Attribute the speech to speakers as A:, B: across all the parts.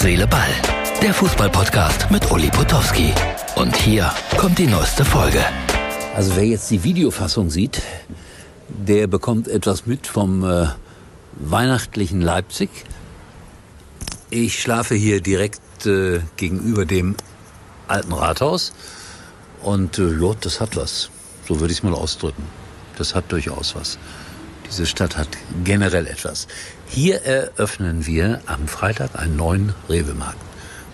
A: Seele, Ball. Der Fußballpodcast mit Uli Potowski. Und hier kommt die neueste Folge.
B: Also wer jetzt die Videofassung sieht, der bekommt etwas mit vom äh, weihnachtlichen Leipzig. Ich schlafe hier direkt äh, gegenüber dem alten Rathaus. Und äh, ja, das hat was. So würde ich es mal ausdrücken. Das hat durchaus was. Diese Stadt hat generell etwas. Hier eröffnen wir am Freitag einen neuen Rewe-Markt.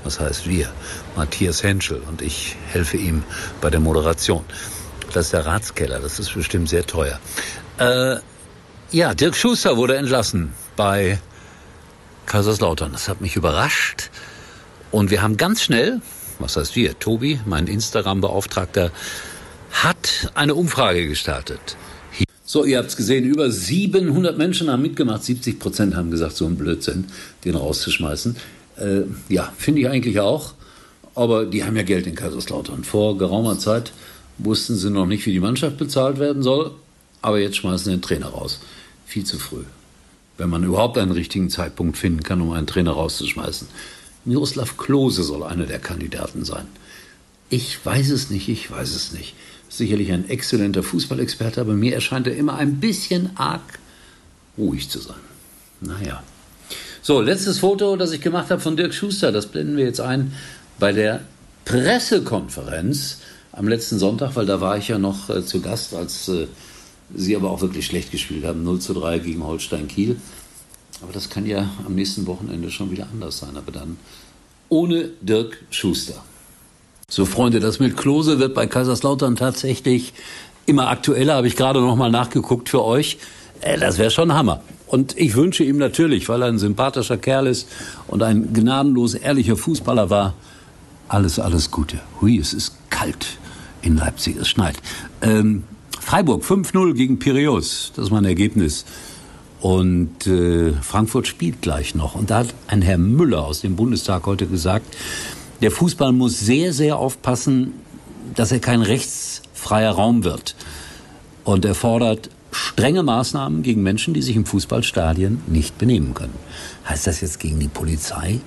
B: Das heißt wir, Matthias Henschel und ich helfe ihm bei der Moderation. Das ist der Ratskeller, das ist bestimmt sehr teuer. Äh, ja, Dirk Schuster wurde entlassen bei Kaiserslautern. Das hat mich überrascht. Und wir haben ganz schnell, was heißt wir, Tobi, mein Instagram-Beauftragter, hat eine Umfrage gestartet. So, ihr habt es gesehen, über 700 Menschen haben mitgemacht, 70 Prozent haben gesagt, so ein Blödsinn, den rauszuschmeißen. Äh, ja, finde ich eigentlich auch, aber die haben ja Geld in Kaiserslautern. Vor geraumer Zeit wussten sie noch nicht, wie die Mannschaft bezahlt werden soll, aber jetzt schmeißen sie den Trainer raus. Viel zu früh. Wenn man überhaupt einen richtigen Zeitpunkt finden kann, um einen Trainer rauszuschmeißen. Miroslav Klose soll einer der Kandidaten sein. Ich weiß es nicht, ich weiß es nicht sicherlich ein exzellenter Fußballexperte, aber mir erscheint er immer ein bisschen arg ruhig zu sein. Naja. So, letztes Foto, das ich gemacht habe von Dirk Schuster, das blenden wir jetzt ein bei der Pressekonferenz am letzten Sonntag, weil da war ich ja noch äh, zu Gast, als äh, sie aber auch wirklich schlecht gespielt haben, 0 zu 3 gegen Holstein Kiel. Aber das kann ja am nächsten Wochenende schon wieder anders sein, aber dann ohne Dirk Schuster. So, Freunde, das mit Klose wird bei Kaiserslautern tatsächlich immer aktueller. Habe ich gerade noch mal nachgeguckt für euch. Äh, das wäre schon Hammer. Und ich wünsche ihm natürlich, weil er ein sympathischer Kerl ist und ein gnadenlos ehrlicher Fußballer war, alles, alles Gute. Hui, es ist kalt in Leipzig, es schneit. Ähm, Freiburg 5-0 gegen Piraeus, das ist mein Ergebnis. Und äh, Frankfurt spielt gleich noch. Und da hat ein Herr Müller aus dem Bundestag heute gesagt, der Fußball muss sehr, sehr aufpassen, dass er kein rechtsfreier Raum wird. Und er fordert strenge Maßnahmen gegen Menschen, die sich im Fußballstadion nicht benehmen können. Heißt das jetzt gegen die Polizei?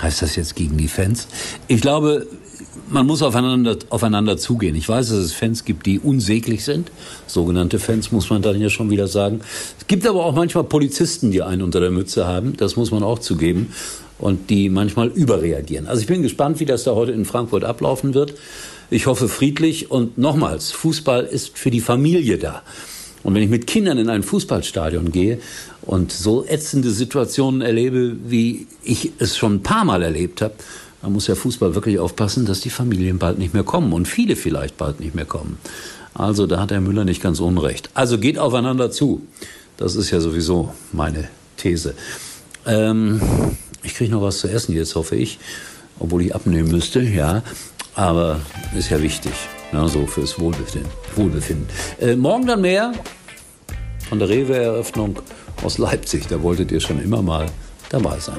B: Heißt das jetzt gegen die Fans? Ich glaube, man muss aufeinander, aufeinander zugehen. Ich weiß, dass es Fans gibt, die unsäglich sind. Sogenannte Fans muss man dann ja schon wieder sagen. Es gibt aber auch manchmal Polizisten, die einen unter der Mütze haben. Das muss man auch zugeben und die manchmal überreagieren. Also ich bin gespannt, wie das da heute in Frankfurt ablaufen wird. Ich hoffe friedlich und nochmals, Fußball ist für die Familie da. Und wenn ich mit Kindern in ein Fußballstadion gehe und so ätzende Situationen erlebe, wie ich es schon ein paar Mal erlebt habe, dann muss der Fußball wirklich aufpassen, dass die Familien bald nicht mehr kommen und viele vielleicht bald nicht mehr kommen. Also da hat Herr Müller nicht ganz unrecht. Also geht aufeinander zu. Das ist ja sowieso meine These. Ähm, ich kriege noch was zu essen jetzt, hoffe ich. Obwohl ich abnehmen müsste, ja. Aber ist ja wichtig. Ja, so fürs Wohlbefinden. Wohlbefinden. Äh, morgen dann mehr von der Rewe-Eröffnung aus Leipzig. Da wolltet ihr schon immer mal dabei sein.